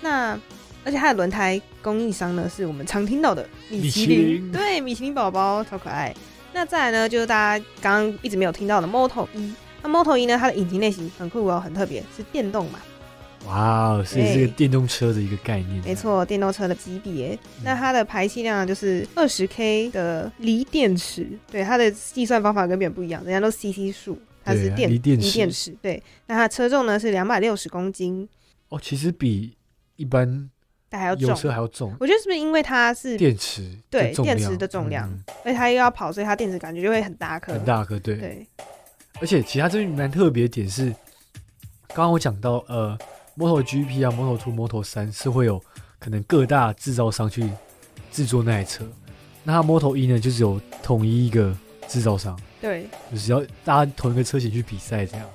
那而且它的轮胎供应商呢是我们常听到的米其林，对，米其林宝宝超可爱。那再来呢，就是大家刚刚一直没有听到的 Moto 一。那 Moto 一呢，它的引擎类型很酷哦，很特别，是电动嘛。哇哦，是这个电动车的一个概念。没错，电动车的级别。那它的排气量就是二十 K 的锂电池。对，它的计算方法跟别人不一样，人家都 CC 数，它是电锂电池。对，那它车重呢是两百六十公斤。哦，其实比一般还要重，车还要重。我觉得是不是因为它是电池？对，电池的重量，而且它又要跑，所以它电池感觉就会很大颗，很大颗。对对。而且其他这边蛮特别点是，刚刚我讲到呃。Moto GP 啊，Moto Two、Moto 三是会有可能各大制造商去制作那台车，那它 Moto 一呢，就是有统一一个制造商，对，就是要大家同一个车型去比赛这样。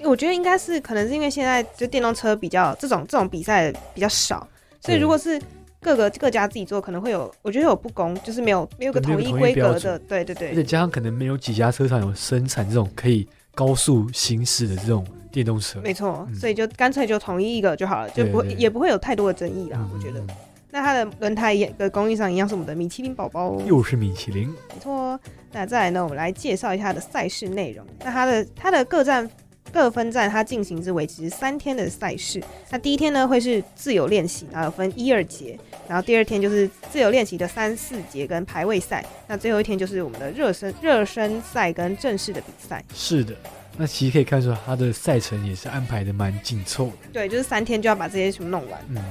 我觉得应该是可能是因为现在就电动车比较这种这种比赛比较少，所以如果是各个各家自己做，可能会有我觉得有不公，就是没有没有个统一规格的，对对对，而且加上可能没有几家车厂有生产这种可以高速行驶的这种。电动车没错，所以就干脆就统一一个就好了，就不会也不会有太多的争议啦。我觉得，那它的轮胎也的供应商一样是我们的米其林宝宝，又是米其林，没错。那再来呢，我们来介绍一下它的赛事内容。那它的它的各站各分站它进行是维持三天的赛事。那第一天呢会是自由练习，然后分一二节，然后第二天就是自由练习的三四节跟排位赛，那最后一天就是我们的热身热身赛跟正式的比赛。是的。那其实可以看出，他的赛程也是安排的蛮紧凑的。对，就是三天就要把这些全部弄完。嗯，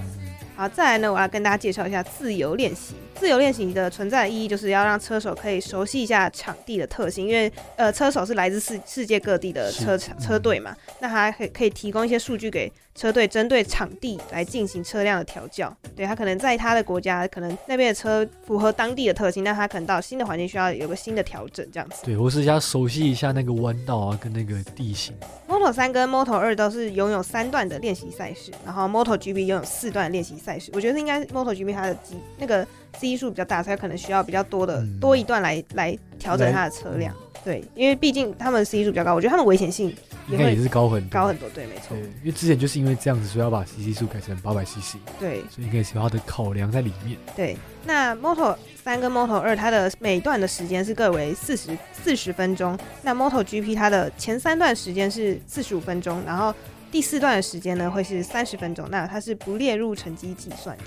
好，再来呢，我要跟大家介绍一下自由练习。自由练习的存在的意义，就是要让车手可以熟悉一下场地的特性，因为呃，车手是来自世世界各地的车车队嘛，那他可可以提供一些数据给。车队针对场地来进行车辆的调教，对他可能在他的国家，可能那边的车符合当地的特性，那他可能到新的环境需要有个新的调整，这样子。对，我是要熟悉一下那个弯道啊，跟那个地形。Moto 三跟 Moto 二都是拥有三段的练习赛事，然后 Moto GP 拥有四段练习赛事。我觉得应该 Moto GP 它的机那个 C 数比较大，所以可能需要比较多的多一段来来调整它的车辆。对，因为毕竟他们 C 数比较高，我觉得他们危险性。应该也是高很高很多，对，没错。因为之前就是因为这样子，所以要把 CC 数改成八百 CC。对，所以应该是有它的考量在里面。对，那 Moto 三跟 Moto 二，它的每段的时间是各为四十四十分钟。那 Moto GP 它的前三段时间是四十五分钟，然后第四段的时间呢会是三十分钟。那它是不列入成绩计算的。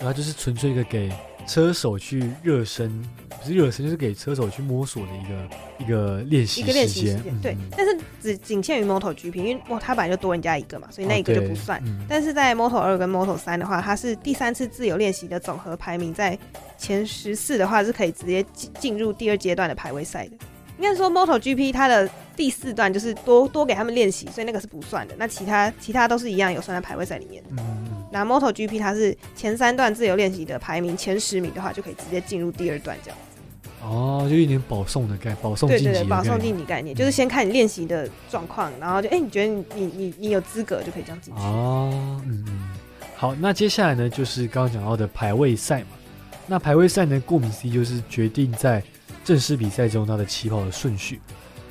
它就是纯粹一个给车手去热身，不是热身，就是给车手去摸索的一个一个练习一个练习时间。对，但是只仅限于 Moto GP，因为它本来就多人家一个嘛，所以那一个就不算。但是在 Moto 二跟 Moto 三的话，它是第三次自由练习的总和排名在前十四的话，是可以直接进进入第二阶段的排位赛的。应该说 Moto GP 它的第四段就是多多给他们练习，所以那个是不算的。那其他其他都是一样有算在排位赛里面。嗯，那 Moto GP 它是前三段自由练习的排名前十名的话，就可以直接进入第二段这样。哦，就一点保送的概，保送对对对，晋级的保送概念晋级概念，就是先看你练习的状况，然后就哎、你觉得你你你你有资格就可以这样进去。哦，嗯嗯，好，那接下来呢，就是刚刚讲到的排位赛嘛。那排位赛呢，顾名思义就是决定在正式比赛中它的起跑的顺序。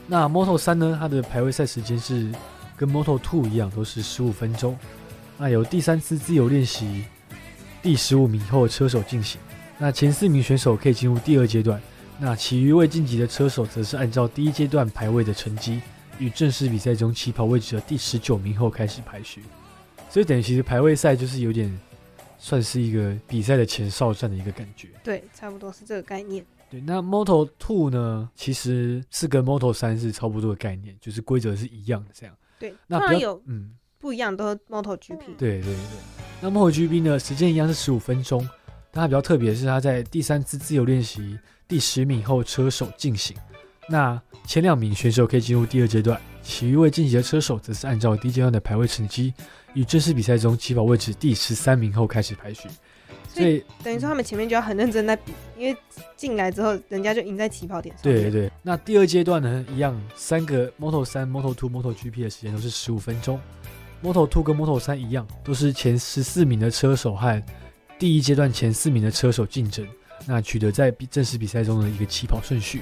那 Moto 三呢，它的排位赛时间是跟 Moto Two 一样，都是十五分钟。那由第三次自由练习第十五名后车手进行。那前四名选手可以进入第二阶段，那其余未晋级的车手则是按照第一阶段排位的成绩，与正式比赛中起跑位置的第十九名后开始排序。所以等于其实排位赛就是有点算是一个比赛的前哨战的一个感觉。对，差不多是这个概念。对，那 Moto Two 呢，其实是跟 Moto 三是差不多的概念，就是规则是一样的这样。对，那有嗯，不一样，都是 MotoGP。对对对。那 MotoGP 呢，时间一样是十五分钟，但它比较特别的是，它在第三次自由练习第十名后车手进行。那前两名选手可以进入第二阶段，其余未晋级的车手则是按照第一阶段的排位成绩，与正式比赛中起跑位置第十三名后开始排序。所以等于说他们前面就要很认真在比，因为进来之后人家就赢在起跑点上。对对对，那第二阶段呢，一样三个 Moto 三、Moto Two、Moto GP 的时间都是十五分钟。Moto Two 跟 Moto 三一样，都是前十四名的车手和第一阶段前四名的车手竞争，那取得在比正式比赛中的一个起跑顺序。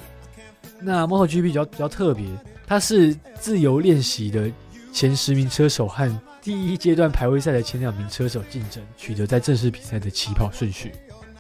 那 Moto GP 比较比较特别，它是自由练习的前十名车手和第一阶段排位赛的前两名车手竞争，取得在正式比赛的起跑顺序。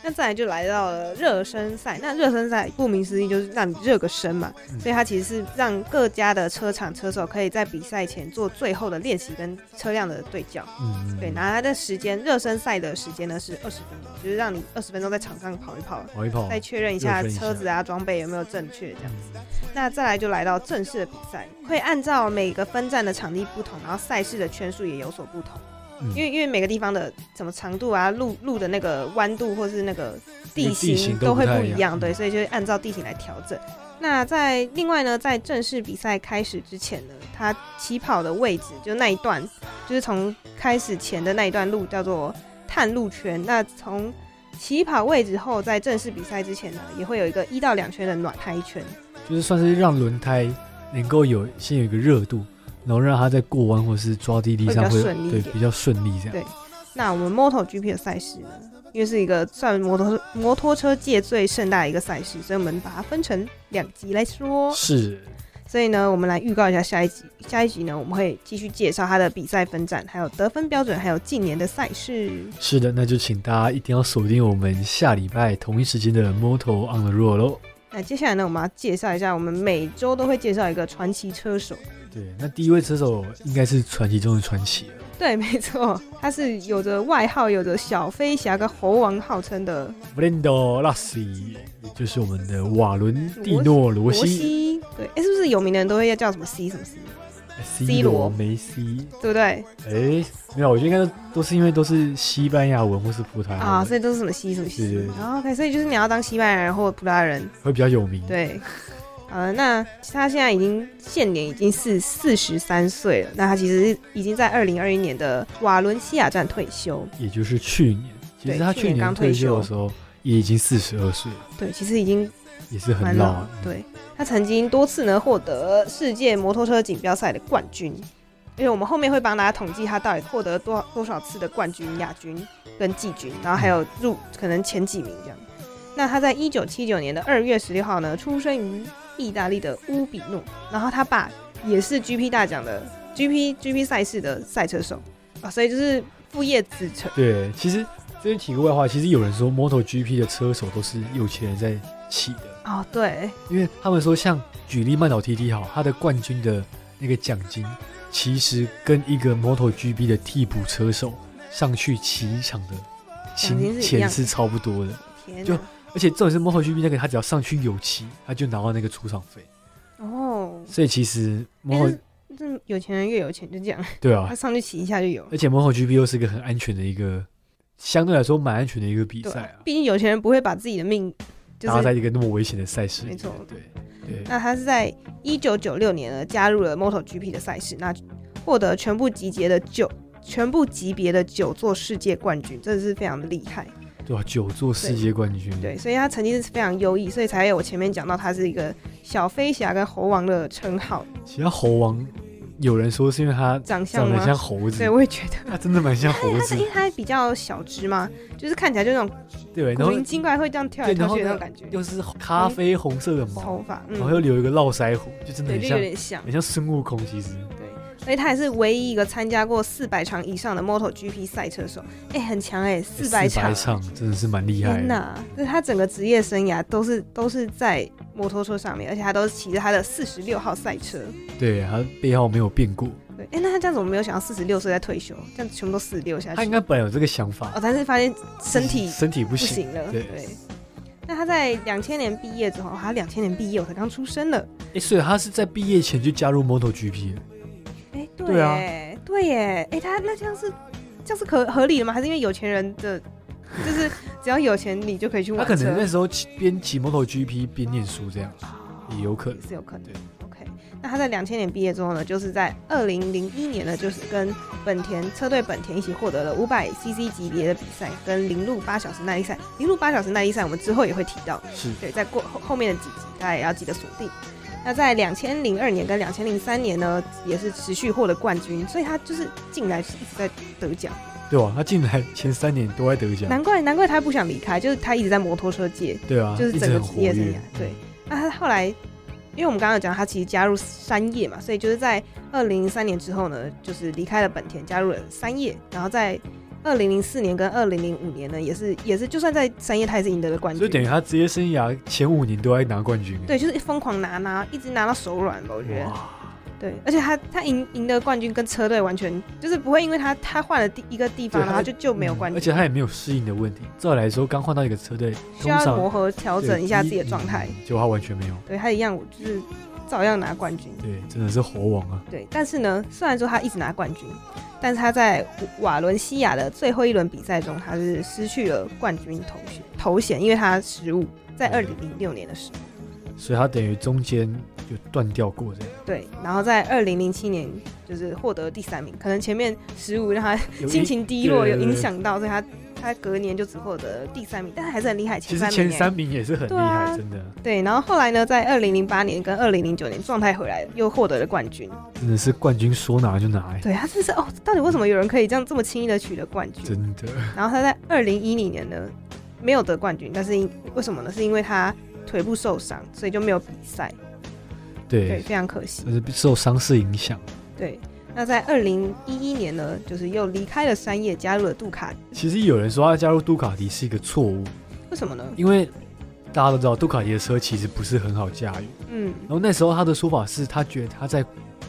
那再来就来到了热身赛，那热身赛顾名思义就是让你热个身嘛，嗯所以它其实是让各家的车厂车手可以在比赛前做最后的练习跟车辆的对焦。嗯，对，拿它的时间，热身赛的时间呢是二十分钟，就是让你二十分钟在场上跑一跑，跑一跑，再确认一下车子啊装备有没有正确这样。子那再来就来到正式的比赛，会按照每个分站的场地不同，然后赛事的圈数也有所不同。嗯因为因为每个地方的什么长度啊、路路的那个弯度或是那个地形都都会不一样对，嗯所以就按照地形来调整。那在另外呢，在正式比赛开始之前呢，它起跑的位置就那一段，就是从开始前的那一段路叫做探路圈。那从起跑位置后，在正式比赛之前呢，也会有一个一到两圈的暖胎圈。就是算是让轮胎能够有先有一个热度，然后让他在过弯或是抓地力上会对比较顺利这样。对那我们 MotoGP 的赛事呢，因为是一个算摩托摩托车界最盛大的一个赛事，所以我们把它分成两集来说。是，所以呢，我们来预告一下下一集。下一集呢，我们会继续介绍它的比赛分站，还有得分标准，还有近年的赛事。是的，那就请大家一定要锁定我们下礼拜同一时间的 Moto on the Road 喽。那接下来呢，我们要介绍一下，我们每周都会介绍一个传奇车手。对，那第一位车手应该是传奇中的传奇了。对，没错，他是有着外号，有着小飞侠跟猴王号称的 Brendo Lassi，也就是我们的瓦伦蒂诺罗罗西西。对，哎，是不是有名的人都会要叫什么 C 什么 C，，C 罗罗梅西。对不对？哎，没有，我觉得应该都都是因为都是西班牙文或是葡萄牙啊，所以都是什么西什么西。然后 OK，所以就是你要当西班牙人或葡萄牙人，会比较有名。对。呃，那他现在已经现年已经是四十三岁了。那他其实已经在二零二一年的瓦伦西亚站退休。也就是去年，其实他去年年刚退休的时候也已经四十二岁了，对，其实已经也是很老。对他曾经多次呢获得世界摩托车锦标赛的冠军，因为我们后面会帮大家统计他到底获得多多少次的冠军、亚军跟季军，然后还有入可能前几名这样。那他在一九七九年的二月十六号呢，出生于意大利的乌比诺，然后他爸也是 GP 大奖的 GP GP 赛事的赛车手啊，所以就是副业子承。对，其实这边提个外话，其实有人说 MotoGP 的车手都是有钱人在起的，哦，对，因为他们说像举例曼岛 TT 好，他的冠军的那个奖金，其实跟一个 MotoGP 的替补车手上去骑一场的奖金钱是差不多的。就！而且这种是 MotoGP 那个，他只要上去有骑，他就拿到那个出场费。哦，所以其实哎 Moto 这有钱人越有钱，就这样，对啊他，上去骑一下就有。而且 MotoGP 又是一个很安全的一个，相对来说蛮安全的一个比赛啊，毕竟有钱人不会把自己的命，就是搭在一个那么危险的赛事。没错对对，那他是在一九九六年呢加入了 MotoGP 的赛事，那获得全部集结的九全部级别的九座世界冠军，真的是非常的厉害。对吧、九座世界冠军，对，所以他成绩是非常优异，所以才有我前面讲到他是一个小飞侠跟猴王的称号。其他猴王有人说是因为他长相长得像猴子，对，我也觉得。他真的蛮像猴子它是因，为他比较小只嘛，就是看起来就那种对，然古后灵精怪，会这样跳来跳去的那种感觉。又是咖啡红色的毛头，发，嗯然后又留一个络腮胡，就真的很像。很像孙悟空。其实，对，所以他也是唯一一个参加过四百场以上的 MotoGP 赛车手，哎、很强哎、四百场，场真的是蛮厉害的。天哪！就是他整个职业生涯都是都是在摩托车上面，而且他都是骑着他的四十六号赛车。对，他背号没有变过，对，哎、那他这样怎么没有想到四十六岁再退休？这样全部都四十六下去。他应该本来有这个想法哦，，但是发现身体身体不不行行了。对对。那他在两千年毕业之后，他两千年毕业，我才刚出生了。哎，所以他是在毕业前就加入 MotoGP 了。哎、对对啊耶，对耶，哎、他那这样是这样是合合理的吗？还是因为有钱人的，就是只要有钱你就可以去他玩他？可能那时候骑边骑 MotoGP 边念书，这样也有可能也。是有可能对。OK，那他在两千年毕业之后呢，就是在二零零一年呢，就是跟本田车队本田一起获得了五百 CC 级别的比赛跟零路八小时耐力赛。零路八小时耐力赛我们之后也会提到，是对，在过后后面的几集大家也要记得锁定。那在两千零二年跟两千零三年呢，也是持续获得冠军，所以他就是进来是一直在得奖。对吧？他进来前三年都在得奖，难怪难怪他不想离开，就是他一直在摩托车界，对啊，就是整个职业生涯。对，那他后来，因为我们刚刚有讲，他其实加入三叶嘛，所以就是在二零零三年之后呢，就是离开了本田，加入了三叶，然后在二零零四年跟二零零五年呢，也是也是，就算在三叶，他也是赢得了冠军。所以等于他职业生涯前五年都在拿冠军。对，就是疯狂拿拿，一直拿到手软吧，我觉得。对，而且他他赢赢得冠军跟车队完全就是不会因为他他换了第一个地方，然后就就没有嗯冠军，而且他也没有适应的问题。照理来说，刚换到一个车队，需要磨合调整一下自己的状态。嗯结果他完全没有。对他一样，就是照样拿冠军。对，真的是猴王啊！对，但是呢，虽然说他一直拿冠军，但是他在瓦伦西亚的最后一轮比赛中，他是失去了冠军头衔头衔，因为他失误，在二零零六年的时候。所以他等于中间就断掉过这样。对，然后在二零零七年就是获得第三名，可能前面失误让他心情低落，有影响到，所以他他隔年就只获得第三名，但是还是很厉害，其实前三名也是很厉害，真的，对，然后后来呢，在二零零八年跟二零零九年状态回来了，又获得了冠军。真的是冠军说拿就拿，哎对他真是哦，到底为什么有人可以这样这么轻易的取得冠军？真的。然后他在二零一零年呢没有得冠军，但是因为什么呢？是因为他腿部受伤，所以就没有比赛。对，对，非常可惜。但是受伤势影响。对，那在二零一一年呢，就是又离开了山叶，加入了杜卡迪。其实有人说他加入杜卡迪是一个错误，为什么呢？因为大家都知道杜卡迪的车其实不是很好驾驭。嗯，然后那时候他的说法是他觉得他在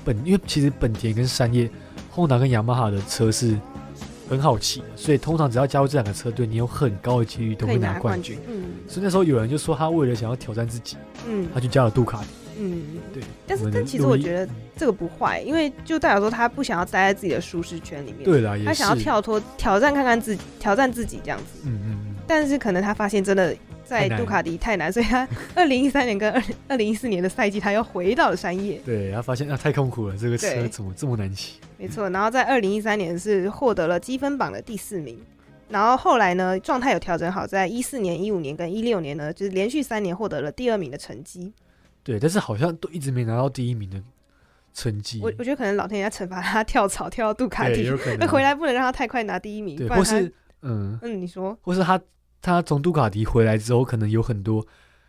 本，因为其实本田跟山叶、Honda 跟雅马哈的车是很好骑的，所以通常只要加入这两个车队，你有很高的几率都会拿冠军。。嗯所以那时候有人就说他为了想要挑战自己，嗯他就加了杜卡迪。嗯。对，但是但其实我觉得这个不坏，因为就代表说他不想要待在自己的舒适圈里面。对啦，他想要跳脱挑战看看自己，挑战自己这样子。嗯嗯嗯，但是可能他发现真的在杜卡迪太难，所以他 二零一三年跟二二零一四年的赛季，他又回到了山叶。对，他发现啊太痛苦了，这个车怎么这么难骑？没错，然后在二零一三年是获得了积分榜的第四名。然后后来呢，状态有调整好，在一四年、一五年跟一六年呢，就是连续三年获得了第二名的成绩。对，但是好像都一直没拿到第一名的成绩。我我觉得可能老天爷要惩罚他跳槽跳到杜卡，迪，那回来不能让他太快拿第一名，对，或是嗯，嗯，你说。或是他他从杜卡迪回来之后，可能有很多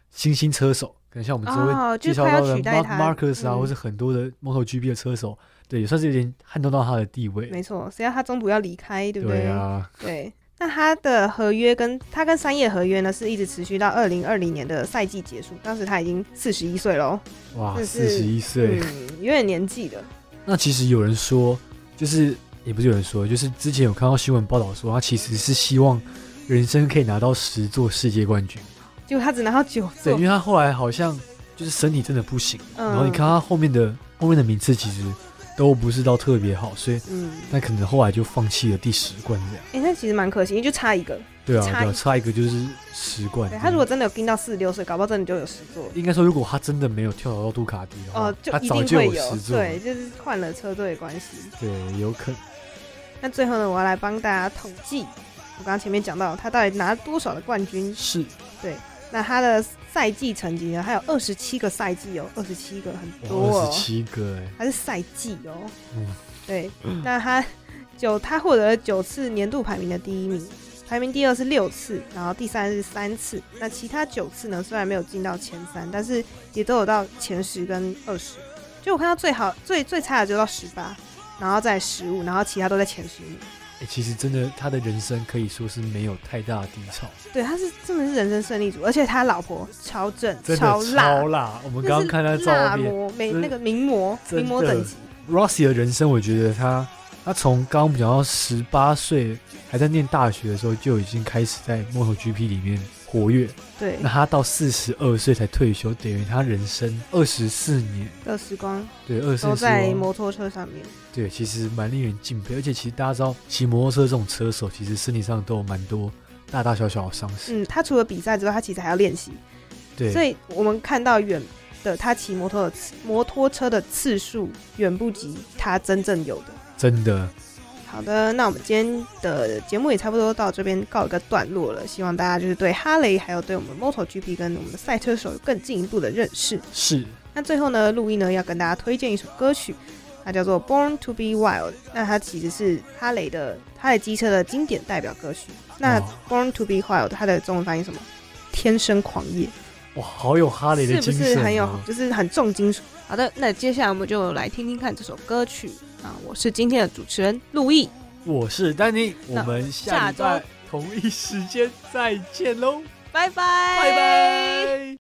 新兴车手，可能像我们之后介绍到的 Mark 他 Marcus 啊，嗯。或是很多的 MotoGP 的车手，对，也算是有点撼动到他的地位。没错，谁要他中途要离开，对不对啊，对，那他的合约跟他跟三叶合约呢，是一直持续到二零二零年的赛季结束，当时他已经四十一岁喽，哇，这四十一岁。嗯，有点年纪了。那其实有人说，就是也不是有人说，就是之前有看到新闻报道说，他其实是希望人生可以拿到十座世界冠军。结果他只拿到九对，因为，他后来好像就是身体真的不行，嗯然后你看他后面的后面的名次其实都不是到特别好，所以嗯，那可能后来就放弃了第十冠这样。哎、那其实蛮可惜，因为就差一个。对啊，差一对啊，差一个就是十冠。对他如果真的有跟到四十六岁，搞不好真的就有十座。应该说，如果他真的没有跳槽到杜卡迪的话，哦，就一他早就定会有，十座。对，就是换了车队的关系。对，有可能。那最后呢，我要来帮大家统计我刚刚前面讲到他到底拿了多少的冠军？是，对。那他的赛季成绩呢？还有二十七个赛季哦，二十七个很多哦，二十七个哎，还是赛季哦。嗯，对。那他九，他获得了九次年度排名的第一名，排名第二是六次，然后第三是三次。那其他九次呢？虽然没有进到前三，但是也都有到前十跟二十。就我看到最好最最差的就到十八，然后在十五，然后其他都在前十名。哎，其实真的，他的人生可以说是没有太大的低潮。对，他是真的是人生胜利组，而且他老婆超正、超辣、超辣。我们刚刚看他照片，没那个名模、名模等级。Rossi 的人生，我觉得他他从刚刚讲到十八岁还在念大学的时候，就已经开始在 MotoGP 里面活跃。对，那他到四十二岁才退休，等于他人生二十四年的时光，对，二十都在摩托车上面。对，其实蛮令人敬佩。而且其实大家知道，骑摩托车这种车手，其实身体上都有蛮多大大小小的伤势。嗯，他除了比赛之外，他其实还要练习。对，所以我们看到远的他骑摩托的摩托车的次数，远不及他真正有的。真的。好的，那我们今天的节目也差不多到这边告一个段落了。希望大家就是对哈雷，还有对我们 MotoGP 跟我们的赛车手有更进一步的认识。是。那最后呢，录音呢要跟大家推荐一首歌曲，它叫做《Born to Be Wild》。那它其实是哈雷的哈雷机车的经典代表歌曲。那《Born to Be Wild》它的中文翻译什么？天生狂野。哇，好有哈雷的精神，是不是很有？就是很重金属。好的，那接下来我们就来听听看这首歌曲。啊，我是今天的主持人陆毅，我是丹尼，我们下周。同一时间再见喽，拜拜，拜拜。